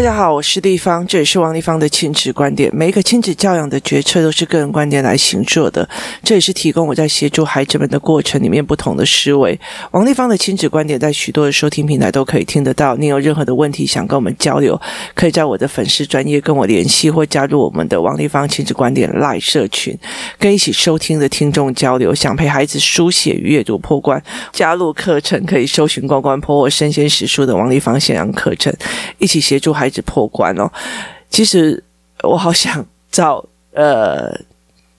大家好，我是丽芳，这里是王丽芳的亲子观点。每一个亲子教养的决策都是个人观点来行做的，这也是提供我在协助孩子们的过程里面不同的思维。王丽芳的亲子观点在许多的收听平台都可以听得到。你有任何的问题想跟我们交流，可以在我的粉丝专业跟我联系，或加入我们的王丽芳亲子观点 Live 社群，跟一起收听的听众交流。想陪孩子书写与阅读破关，加入课程可以搜寻关关破或身先史书的王丽芳线上课程，一起协助孩一直破关哦，其实我好想找呃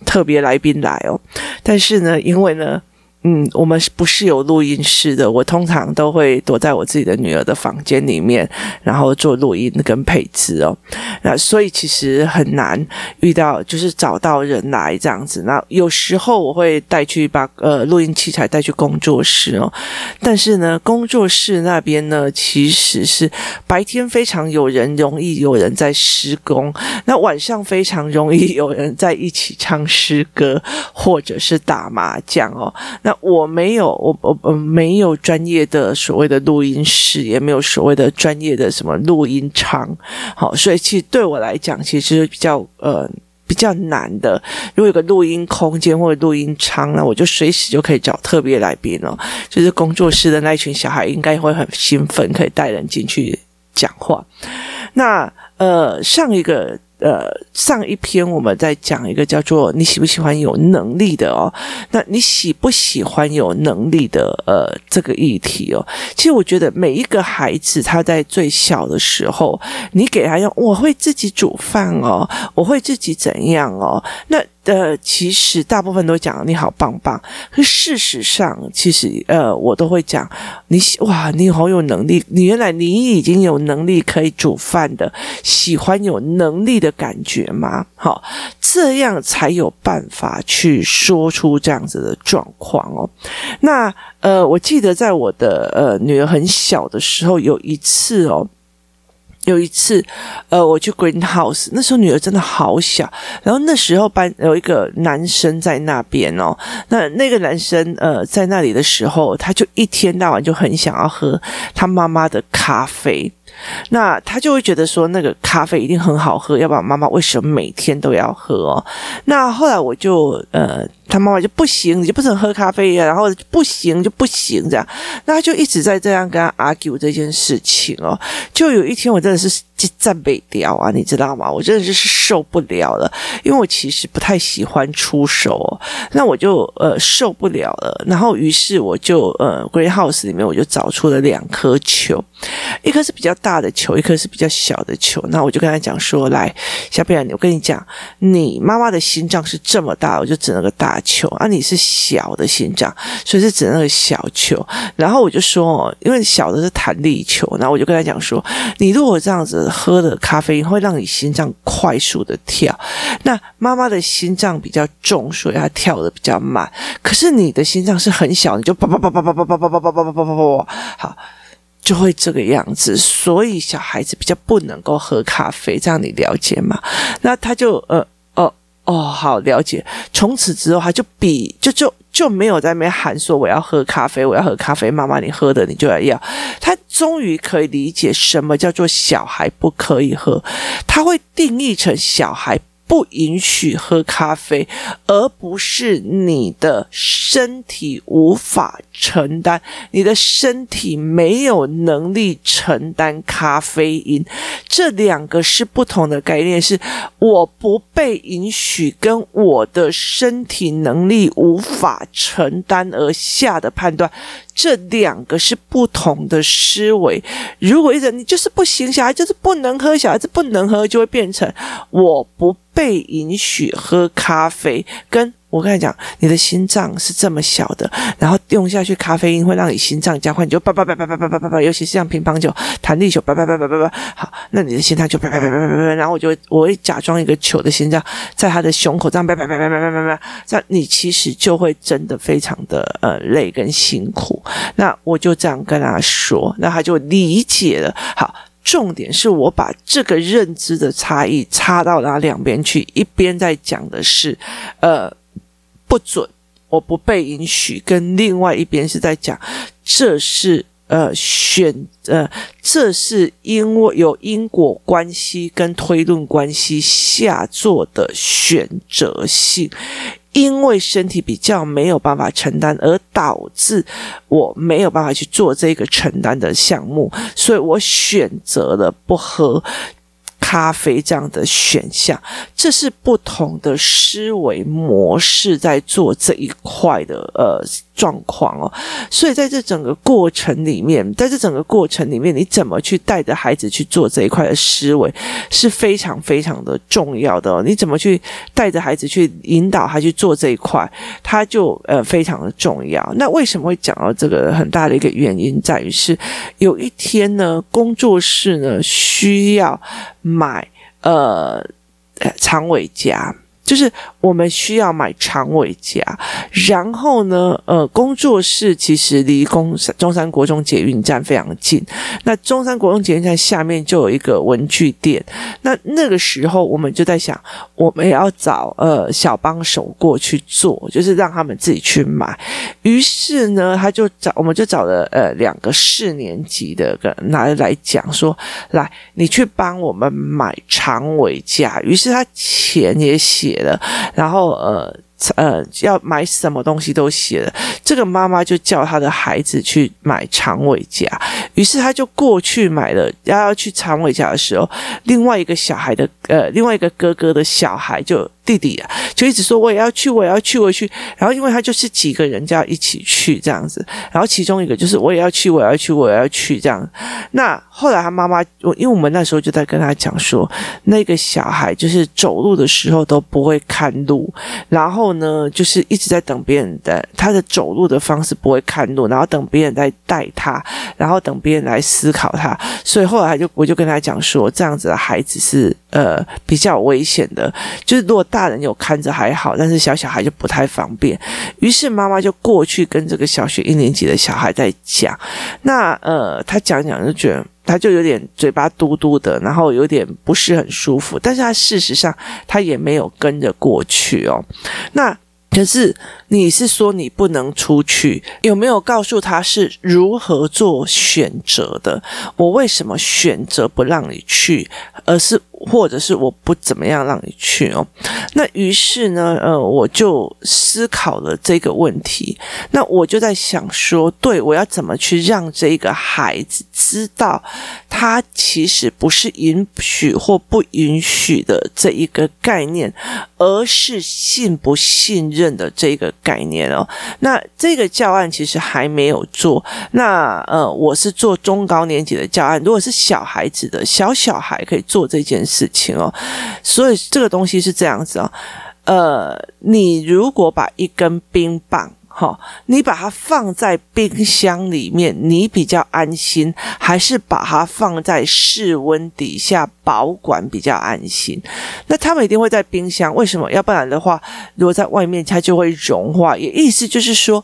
特别来宾来哦，但是呢，因为呢。嗯，我们不是有录音室的。我通常都会躲在我自己的女儿的房间里面，然后做录音跟配置哦。那所以其实很难遇到，就是找到人来这样子。那有时候我会带去把呃录音器材带去工作室哦，但是呢，工作室那边呢，其实是白天非常有人，容易有人在施工；那晚上非常容易有人在一起唱诗歌或者是打麻将哦。那我没有，我我我没有专业的所谓的录音室，也没有所谓的专业的什么录音舱，好，所以其实对我来讲，其实比较呃比较难的。如果有个录音空间或者录音舱，那我就随时就可以找特别来宾了。就是工作室的那群小孩应该会很兴奋，可以带人进去讲话。那呃，上一个。呃，上一篇我们在讲一个叫做“你喜不喜欢有能力的哦”，那你喜不喜欢有能力的呃这个议题哦？其实我觉得每一个孩子他在最小的时候，你给他用我会自己煮饭哦，我会自己怎样哦，那。呃，其实大部分都讲你好棒棒，可事实上，其实呃，我都会讲你哇，你好有能力，你原来你已经有能力可以煮饭的，喜欢有能力的感觉吗？好，这样才有办法去说出这样子的状况哦。那呃，我记得在我的呃女儿很小的时候，有一次哦。有一次，呃，我去 Greenhouse，那时候女儿真的好小，然后那时候班有一个男生在那边哦，那那个男生呃在那里的时候，他就一天到晚就很想要喝他妈妈的咖啡。那他就会觉得说，那个咖啡一定很好喝，要不然妈妈为什么每天都要喝哦？那后来我就呃，他妈妈就不行，你就不能喝咖啡呀，然后不行就不行这样，那他就一直在这样跟他 argue 这件事情哦。就有一天我真的是。赞美掉啊，你知道吗？我真的就是受不了了，因为我其实不太喜欢出手哦，那我就呃受不了了，然后于是我就呃 Greenhouse 里面我就找出了两颗球，一颗是比较大的球，一颗是比较小的球。那我就跟他讲说：“来，小朋友，我跟你讲，你妈妈的心脏是这么大，我就指那个大球啊，你是小的心脏，所以是指那个小球。然后我就说，因为小的是弹力球，然后我就跟他讲说，你如果这样子。”喝的咖啡会让你心脏快速的跳，那妈妈的心脏比较重，所以它跳的比较慢。可是你的心脏是很小，你就叭叭叭叭叭叭叭叭叭叭叭叭叭叭叭，好，就会这个样子。所以小孩子比较不能够喝咖啡，这样你了解吗？那他就呃哦哦，好了解。从此之后，他就比就就。就没有在那边喊说我要喝咖啡，我要喝咖啡，妈妈你喝的你就要要。他终于可以理解什么叫做小孩不可以喝，他会定义成小孩。不允许喝咖啡，而不是你的身体无法承担，你的身体没有能力承担咖啡因，这两个是不同的概念。是我不被允许，跟我的身体能力无法承担而下的判断。这两个是不同的思维。如果一直你就是不行，小孩就是不能喝，小孩子不能喝，就会变成我不被允许喝咖啡，跟。我跟你讲，你的心脏是这么小的，然后用下去咖啡因会让你心脏加快，你就叭叭叭叭叭叭叭叭叭，尤其是像乒乓球、弹力球，叭叭叭叭叭叭，好，那你的心脏就叭叭叭叭叭叭，然后我就我会假装一个球的心脏在他的胸口这样叭叭叭叭叭叭叭，这样你其实就会真的非常的呃累跟辛苦。那我就这样跟他说，那他就理解了。好，重点是我把这个认知的差异插到他两边去，一边在讲的是呃。不准，我不被允许。跟另外一边是在讲，这是呃选呃，这是因为有因果关系跟推论关系下做的选择性。因为身体比较没有办法承担，而导致我没有办法去做这个承担的项目，所以我选择了不喝咖啡这样的选项。这是不同的思维模式在做这一块的呃。状况哦，所以在这整个过程里面，在这整个过程里面，你怎么去带着孩子去做这一块的思维是非常非常的重要的哦。你怎么去带着孩子去引导他去做这一块，他就呃非常的重要。那为什么会讲到这个很大的一个原因，在于是有一天呢，工作室呢需要买呃长尾夹。就是我们需要买长尾夹，然后呢，呃，工作室其实离中山中山国中捷运站非常近。那中山国中捷运站下面就有一个文具店。那那个时候我们就在想，我们也要找呃小帮手过去做，就是让他们自己去买。于是呢，他就找，我们就找了呃两个四年级的个拿来讲说，来，你去帮我们买长尾夹。于是他钱也写了。然后呃呃，要买什么东西都写了。这个妈妈就叫她的孩子去买长尾夹，于是她就过去买了。要要去长尾夹的时候，另外一个小孩的呃，另外一个哥哥的小孩就。弟弟啊，就一直说我也要去，我也要去，我去。然后因为他就是几个人就要一起去这样子，然后其中一个就是我也要去，我也要去，我也要去这样。那后来他妈妈，我因为我们那时候就在跟他讲说，那个小孩就是走路的时候都不会看路，然后呢，就是一直在等别人的，他的走路的方式不会看路，然后等别人来带他，然后等别人来思考他。所以后来他就我就跟他讲说，这样子的孩子是呃比较危险的，就是如果大。人有看着还好，但是小小孩就不太方便。于是妈妈就过去跟这个小学一年级的小孩在讲。那呃，他讲讲就觉得他就有点嘴巴嘟嘟的，然后有点不是很舒服。但是他事实上他也没有跟着过去哦。那。可是你是说你不能出去？有没有告诉他是如何做选择的？我为什么选择不让你去，而是或者是我不怎么样让你去哦？那于是呢，呃，我就思考了这个问题。那我就在想说，对，我要怎么去让这个孩子知道，他其实不是允许或不允许的这一个概念，而是信不信任。的这个概念哦，那这个教案其实还没有做。那呃，我是做中高年级的教案，如果是小孩子的小小孩可以做这件事事情哦。所以这个东西是这样子哦，呃，你如果把一根冰棒。好，你把它放在冰箱里面，你比较安心，还是把它放在室温底下保管比较安心？那他们一定会在冰箱，为什么？要不然的话，如果在外面，它就会融化。也意思就是说，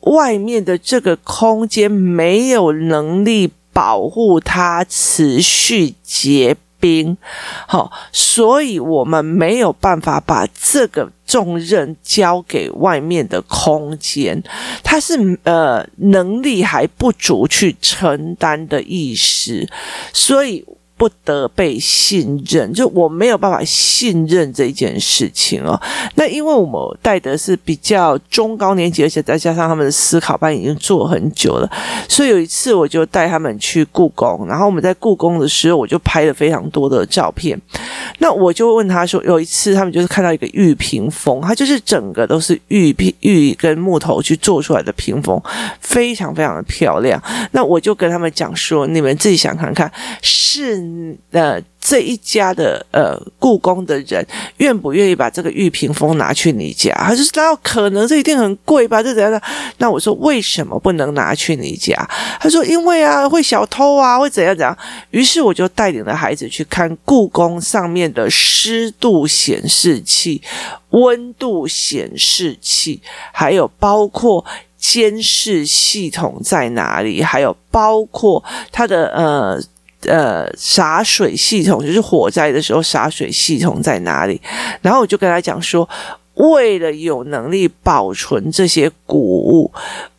外面的这个空间没有能力保护它持续结兵。好，所以我们没有办法把这个。重任交给外面的空间，他是呃能力还不足去承担的意思，所以。不得被信任，就我没有办法信任这件事情哦。那因为我们带的是比较中高年级，而且再加上他们的思考班已经做很久了，所以有一次我就带他们去故宫，然后我们在故宫的时候，我就拍了非常多的照片。那我就问他说，有一次他们就是看到一个玉屏风，它就是整个都是玉屏玉跟木头去做出来的屏风，非常非常的漂亮。那我就跟他们讲说，你们自己想看看是。嗯，呃，这一家的呃故宫的人愿不愿意把这个玉屏风拿去你家？他说：“那可能这一定很贵吧？这怎样？”那我说：“为什么不能拿去你家？”他说：“因为啊，会小偷啊，会怎样怎样。”于是我就带领了孩子去看故宫上面的湿度显示器、温度显示器，还有包括监视系统在哪里，还有包括它的呃。呃，洒水系统就是火灾的时候洒水系统在哪里？然后我就跟他讲说，为了有能力保存这些谷物，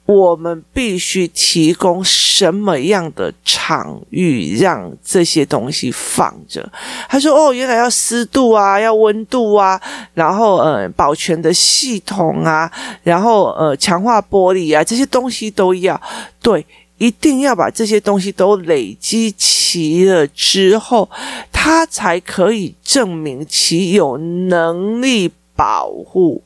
我们必须提供什么样的场域让这些东西放着？他说：“哦，原来要湿度啊，要温度啊，然后呃，保全的系统啊，然后呃，强化玻璃啊，这些东西都要。对，一定要把这些东西都累积齐了之后，他才可以证明其有能力。”保护，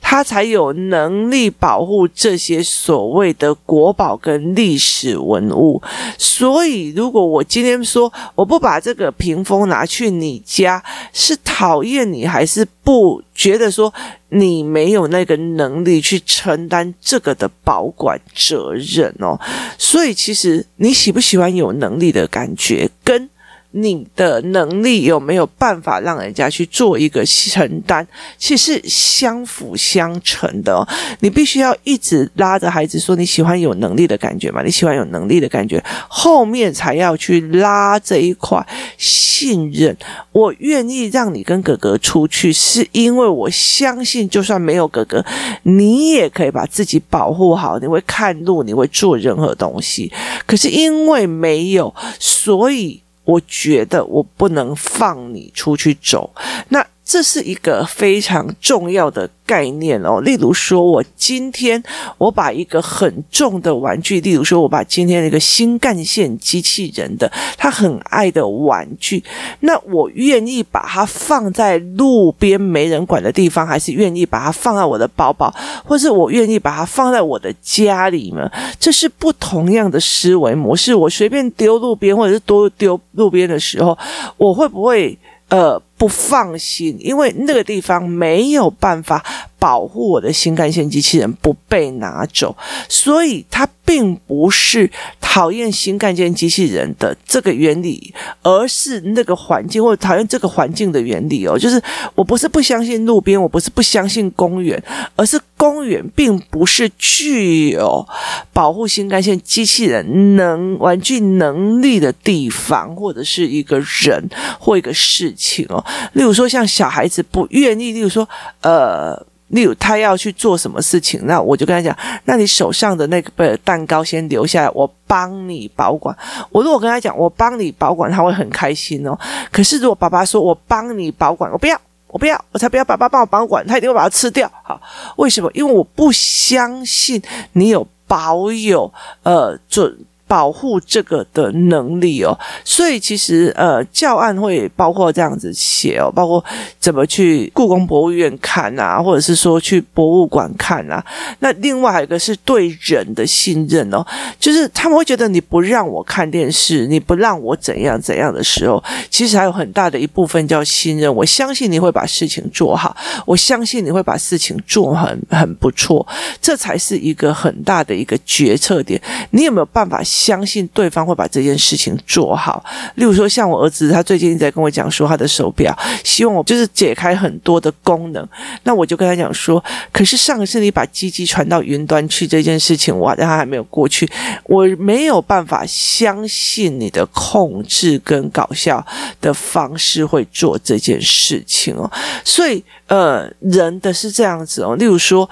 他才有能力保护这些所谓的国宝跟历史文物。所以，如果我今天说我不把这个屏风拿去你家，是讨厌你，还是不觉得说你没有那个能力去承担这个的保管责任哦？所以，其实你喜不喜欢有能力的感觉，跟你的能力有没有办法让人家去做一个承担？其实相辅相成的哦。你必须要一直拉着孩子说，你喜欢有能力的感觉吗？你喜欢有能力的感觉，后面才要去拉这一块信任。我愿意让你跟哥哥出去，是因为我相信，就算没有哥哥，你也可以把自己保护好。你会看路，你会做任何东西。可是因为没有，所以。我觉得我不能放你出去走，那这是一个非常重要的概念哦。例如说，我今天我把一个很重的玩具，例如说，我把今天那个新干线机器人的他很爱的玩具，那我愿意把它放在路边没人管的地方，还是愿意把它放在我的包包，或是我愿意把它放在我的家里呢？这是不同样的思维模式。我随便丢路边，或者是多丢路边的时候，我会不会呃？不放心，因为那个地方没有办法保护我的新干线机器人不被拿走，所以它并不是讨厌新干线机器人的这个原理，而是那个环境，或者讨厌这个环境的原理哦。就是我不是不相信路边，我不是不相信公园，而是公园并不是具有保护新干线机器人能玩具能力的地方，或者是一个人或一个事情哦。例如说，像小孩子不愿意，例如说，呃，例如他要去做什么事情，那我就跟他讲，那你手上的那个蛋糕先留下来，我帮你保管。我如果跟他讲，我帮你保管，他会很开心哦。可是如果爸爸说我帮你保管，我不要，我不要，我才不要爸爸帮我保管，他一定会把它吃掉。好，为什么？因为我不相信你有保有呃准。保护这个的能力哦，所以其实呃教案会包括这样子写哦，包括怎么去故宫博物院看啊，或者是说去博物馆看啊。那另外一个是对人的信任哦，就是他们会觉得你不让我看电视，你不让我怎样怎样的时候，其实还有很大的一部分叫信任。我相信你会把事情做好，我相信你会把事情做很很不错，这才是一个很大的一个决策点。你有没有办法？相信对方会把这件事情做好。例如说，像我儿子，他最近在跟我讲说，他的手表希望我就是解开很多的功能。那我就跟他讲说，可是上次你把机器传到云端去这件事情，我让他还没有过去，我没有办法相信你的控制跟搞笑的方式会做这件事情哦。所以，呃，人的是这样子哦。例如说。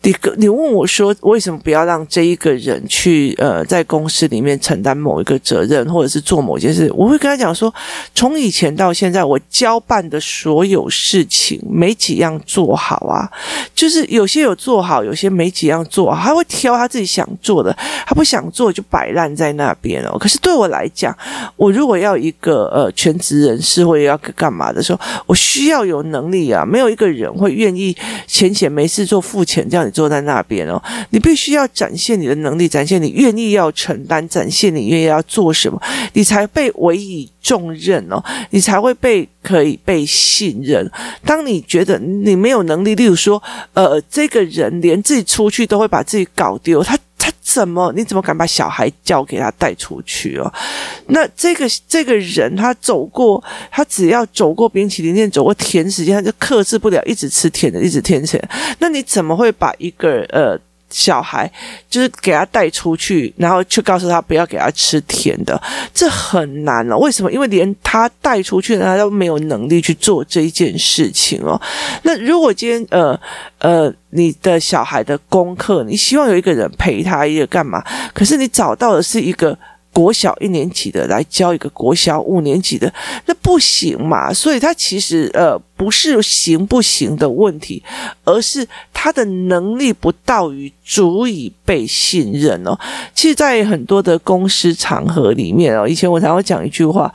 你你问我说，为什么不要让这一个人去呃在公司里面承担某一个责任，或者是做某件事？我会跟他讲说，从以前到现在，我交办的所有事情没几样做好啊，就是有些有做好，有些没几样做好，他会挑他自己想做的，他不想做就摆烂在那边哦。可是对我来讲，我如果要一个呃全职人士或者要干嘛的时候，我需要有能力啊，没有一个人会愿意闲闲没事做付钱这样。坐在那边哦，你必须要展现你的能力，展现你愿意要承担，展现你愿意要做什么，你才被委以重任哦，你才会被可以被信任。当你觉得你没有能力，例如说，呃，这个人连自己出去都会把自己搞丢，他怎么？你怎么敢把小孩交给他带出去哦？那这个这个人他走过，他只要走过冰淇淋店，走过甜食店，他就克制不了，一直吃甜的，一直甜食。那你怎么会把一个呃小孩就是给他带出去，然后去告诉他不要给他吃甜的，这很难了。为什么？因为连他带出去，他都没有能力去做这一件事情哦。那如果今天呃呃，你的小孩的功课，你希望有一个人陪他一个干嘛？可是你找到的是一个。国小一年级的来教一个国小五年级的，那不行嘛？所以他其实呃不是行不行的问题，而是他的能力不到于足以被信任哦。其实，在很多的公司场合里面哦，以前我常会讲一句话，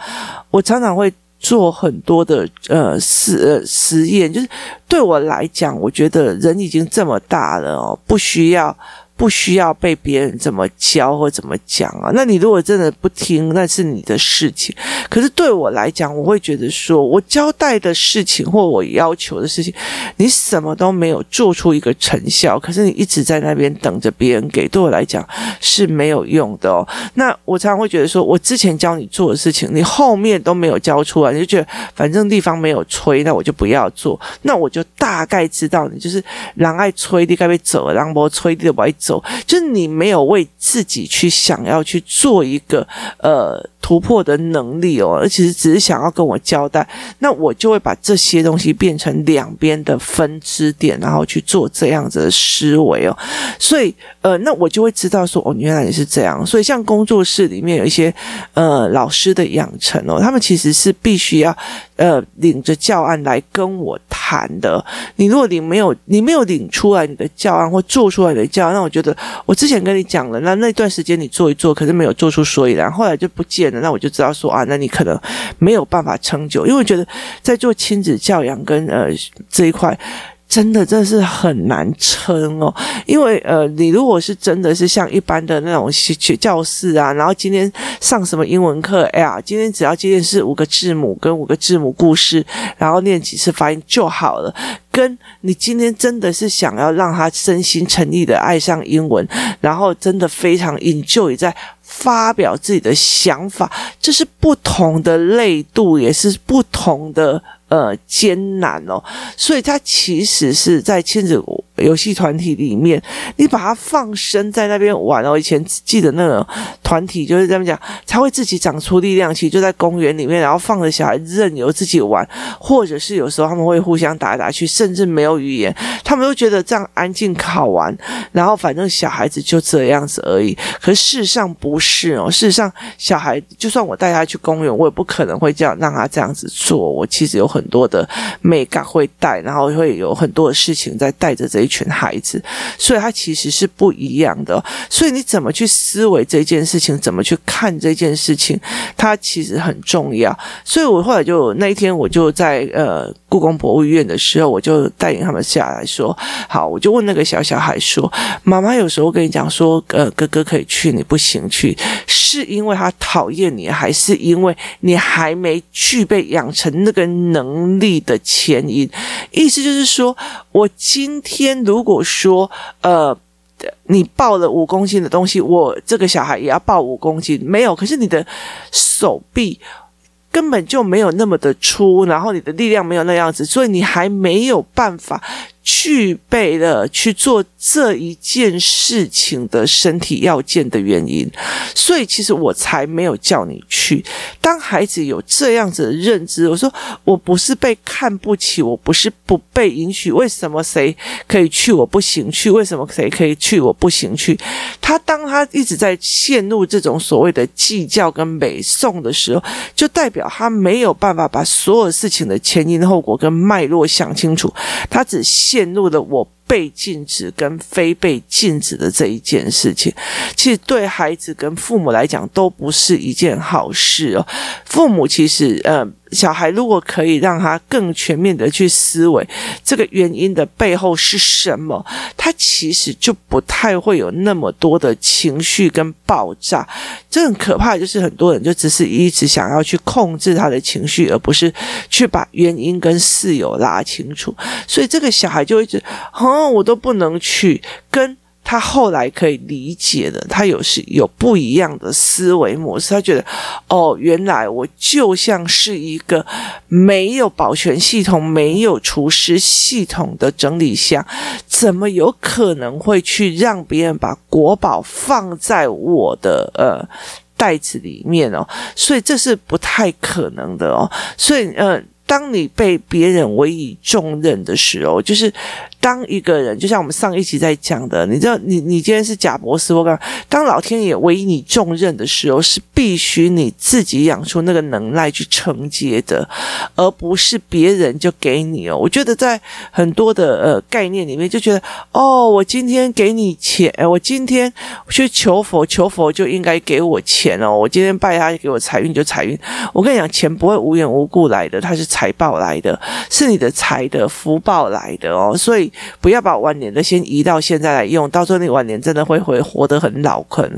我常常会做很多的呃实呃实验，就是对我来讲，我觉得人已经这么大了哦，不需要。不需要被别人怎么教或怎么讲啊？那你如果真的不听，那是你的事情。可是对我来讲，我会觉得说，我交代的事情或我要求的事情，你什么都没有做出一个成效，可是你一直在那边等着别人给，对我来讲是没有用的哦。那我常常会觉得说，我之前教你做的事情，你后面都没有教出来，你就觉得反正地方没有吹，那我就不要做。那我就大概知道你就是狼爱吹的该被走，人不吹的不爱。走，就是你没有为自己去想要去做一个呃突破的能力哦，而且是只是想要跟我交代，那我就会把这些东西变成两边的分支点，然后去做这样子的思维哦。所以呃，那我就会知道说哦，原来你是这样。所以像工作室里面有一些呃老师的养成哦，他们其实是必须要呃领着教案来跟我谈的。你如果你没有你没有领出来你的教案或做出来的教案，那我。觉得我之前跟你讲了，那那段时间你做一做，可是没有做出所以然，后来就不见那我就知道说啊，那你可能没有办法撑久，因为我觉得在做亲子教养跟呃这一块。真的，真的是很难撑哦，因为呃，你如果是真的是像一般的那种学教室啊，然后今天上什么英文课，哎呀，今天只要今天是五个字母跟五个字母故事，然后念几次发音就好了。跟你今天真的是想要让他真心诚意的爱上英文，然后真的非常 enjoy 在发表自己的想法，这是不同的类度，也是不同的。呃，艰难哦，所以他其实是在亲子游戏团体里面，你把它放生在那边玩哦。以前记得那个团体就是这样讲，他会自己长出力量，其实就在公园里面，然后放着小孩任由自己玩，或者是有时候他们会互相打来打去，甚至没有语言，他们都觉得这样安静好玩。然后反正小孩子就这样子而已。可事实上不是哦，事实上小孩就算我带他去公园，我也不可能会这样让他这样子做。我其实有很很多的美感会带，然后会有很多的事情在带着这一群孩子，所以他其实是不一样的。所以你怎么去思维这件事情，怎么去看这件事情，它其实很重要。所以我后来就那一天，我就在呃故宫博物院的时候，我就带领他们下来说：“好，我就问那个小小孩说，妈妈有时候跟你讲说，呃，哥哥可以去，你不行去，是因为他讨厌你，还是因为你还没具备养成那个能能力的前因？意思就是说，我今天。”如果说呃，你抱了五公斤的东西，我这个小孩也要抱五公斤，没有。可是你的手臂根本就没有那么的粗，然后你的力量没有那样子，所以你还没有办法。具备了去做这一件事情的身体要件的原因，所以其实我才没有叫你去。当孩子有这样子的认知，我说我不是被看不起，我不是不被允许。为什么谁可以去，我不行去？为什么谁可以去，我不行去？他当他一直在陷入这种所谓的计较跟美颂的时候，就代表他没有办法把所有事情的前因后果跟脉络想清楚，他只。陷入了我被禁止跟非被禁止的这一件事情，其实对孩子跟父母来讲都不是一件好事哦。父母其实，呃。小孩如果可以让他更全面的去思维这个原因的背后是什么，他其实就不太会有那么多的情绪跟爆炸。这很可怕，就是很多人就只是一直想要去控制他的情绪，而不是去把原因跟事由拉清楚。所以这个小孩就一直，哦，哦我都不能去跟。他后来可以理解的，他有是有不一样的思维模式。他觉得，哦，原来我就像是一个没有保全系统、没有厨师系统的整理箱，怎么有可能会去让别人把国宝放在我的呃袋子里面哦？所以这是不太可能的哦。所以呃，当你被别人委以重任的时候，就是。当一个人，就像我们上一集在讲的，你知道，你你今天是贾博士，我讲，当老天爷委以你重任的时候，是必须你自己养出那个能耐去承接的，而不是别人就给你哦。我觉得在很多的呃概念里面，就觉得哦，我今天给你钱，我今天去求佛，求佛就应该给我钱哦。我今天拜他给我财运就财运。我跟你讲，钱不会无缘无故来的，它是财报来的，是你的财的福报来的哦。所以。不要把晚年的先移到现在来用，到时候你晚年真的会会活得很老坑，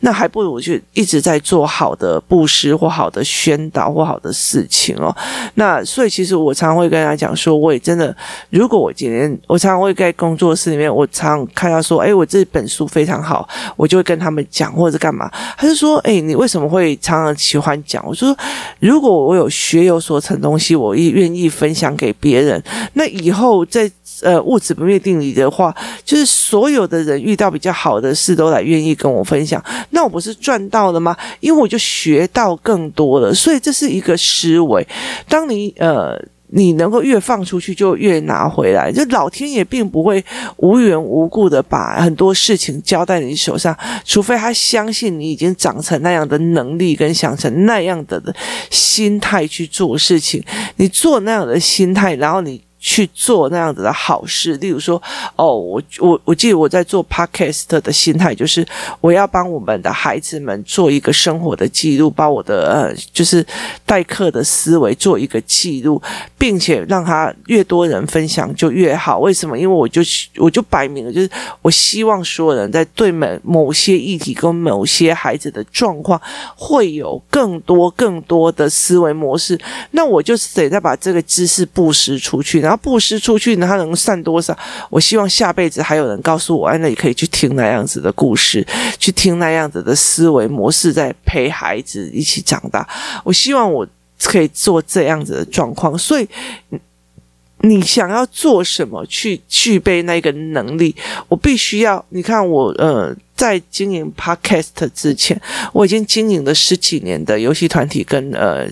那还不如去一直在做好的布施或好的宣导或好的事情哦。那所以其实我常常会跟他讲说，我也真的，如果我今天我常常会在工作室里面，我常看到说，哎，我这本书非常好，我就会跟他们讲或者干嘛。他就说，哎，你为什么会常常喜欢讲？我说，如果我有学有所成东西，我也愿意分享给别人，那以后在。呃，物质不灭定理的话，就是所有的人遇到比较好的事，都来愿意跟我分享，那我不是赚到了吗？因为我就学到更多了，所以这是一个思维。当你呃，你能够越放出去，就越拿回来。就老天爷并不会无缘无故的把很多事情交在你手上，除非他相信你已经长成那样的能力，跟想成那样的心态去做事情。你做那样的心态，然后你。去做那样子的好事，例如说，哦，我我我记得我在做 podcast 的心态，就是我要帮我们的孩子们做一个生活的记录，把我的呃，就是代课的思维做一个记录，并且让他越多人分享就越好。为什么？因为我就我就摆明了，就是我希望所有人在对某某些议题跟某些孩子的状况，会有更多更多的思维模式。那我就是得再把这个知识布施出去。然后布施出去呢，他能散多少？我希望下辈子还有人告诉我，哎，那你可以去听那样子的故事，去听那样子的思维模式，在陪孩子一起长大。我希望我可以做这样子的状况。所以，你想要做什么，去具备那个能力，我必须要。你看我，呃，在经营 Podcast 之前，我已经经营了十几年的游戏团体跟呃。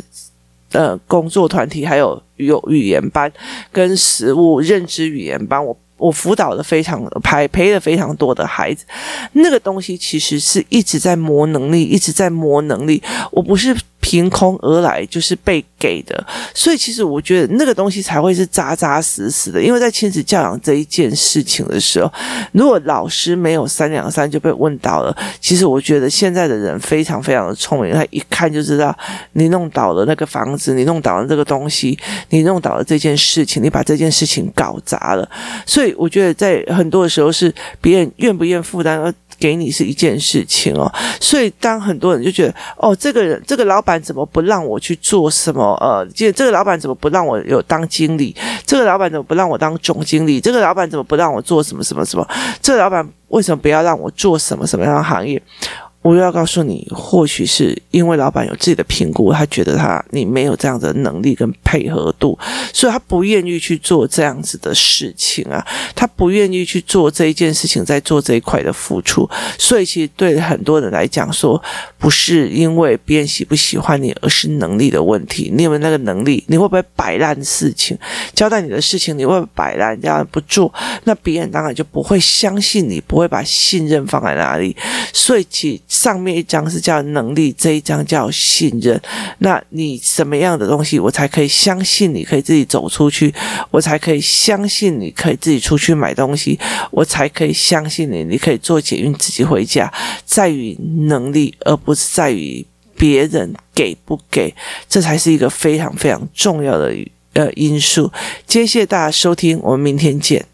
呃，工作团体还有有语言班跟实物认知语言班，我我辅导的非常培培了非常多的孩子，那个东西其实是一直在磨能力，一直在磨能力，我不是。凭空而来就是被给的，所以其实我觉得那个东西才会是扎扎实实的。因为在亲子教养这一件事情的时候，如果老师没有三两三就被问到了，其实我觉得现在的人非常非常的聪明，他一看就知道你弄倒了那个房子，你弄倒了这个东西，你弄倒了这件事情，你把这件事情搞砸了。所以我觉得在很多的时候是别人愿不愿负担。给你是一件事情哦，所以当很多人就觉得哦，这个人这个老板怎么不让我去做什么？呃，这这个老板怎么不让我有当经理？这个老板怎么不让我当总经理？这个老板怎么不让我做什么什么什么？这个老板为什么不要让我做什么什么样的行业？我要告诉你，或许是因为老板有自己的评估，他觉得他你没有这样的能力跟配合度，所以他不愿意去做这样子的事情啊，他不愿意去做这一件事情，在做这一块的付出。所以其实对很多人来讲说，不是因为别人喜不喜欢你，而是能力的问题。你有没有那个能力？你会不会摆烂事情？交代你的事情，你会摆烂，这样不做？那别人当然就不会相信你，不会把信任放在哪里。所以其上面一张是叫能力，这一张叫信任。那你什么样的东西，我才可以相信你可以自己走出去？我才可以相信你可以自己出去买东西？我才可以相信你，你可以坐捷运自己回家？在于能力，而不是在于别人给不给。这才是一个非常非常重要的呃因素。谢谢大家收听，我们明天见。